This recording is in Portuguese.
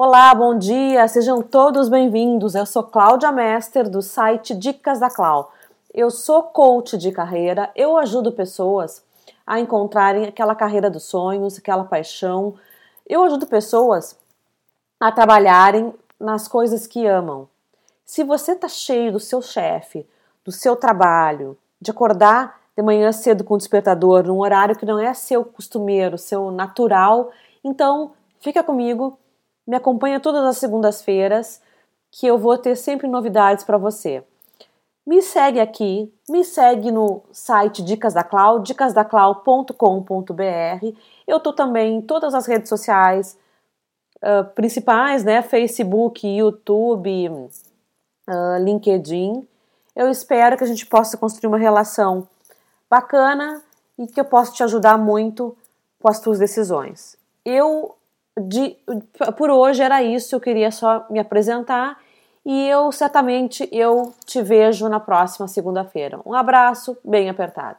Olá, bom dia, sejam todos bem-vindos. Eu sou Cláudia Mester do site Dicas da Clau. Eu sou coach de carreira, eu ajudo pessoas a encontrarem aquela carreira dos sonhos, aquela paixão. Eu ajudo pessoas a trabalharem nas coisas que amam. Se você está cheio do seu chefe, do seu trabalho, de acordar de manhã cedo com o despertador, num horário que não é seu costumeiro, seu natural, então fica comigo me acompanha todas as segundas-feiras, que eu vou ter sempre novidades para você. Me segue aqui, me segue no site Dicas da Clau, dicasdaclau.com.br. Eu tô também em todas as redes sociais uh, principais, né? Facebook, YouTube, uh, LinkedIn. Eu espero que a gente possa construir uma relação bacana e que eu possa te ajudar muito com as tuas decisões. Eu de, por hoje era isso, eu queria só me apresentar e eu certamente eu te vejo na próxima segunda-feira. Um abraço bem apertado.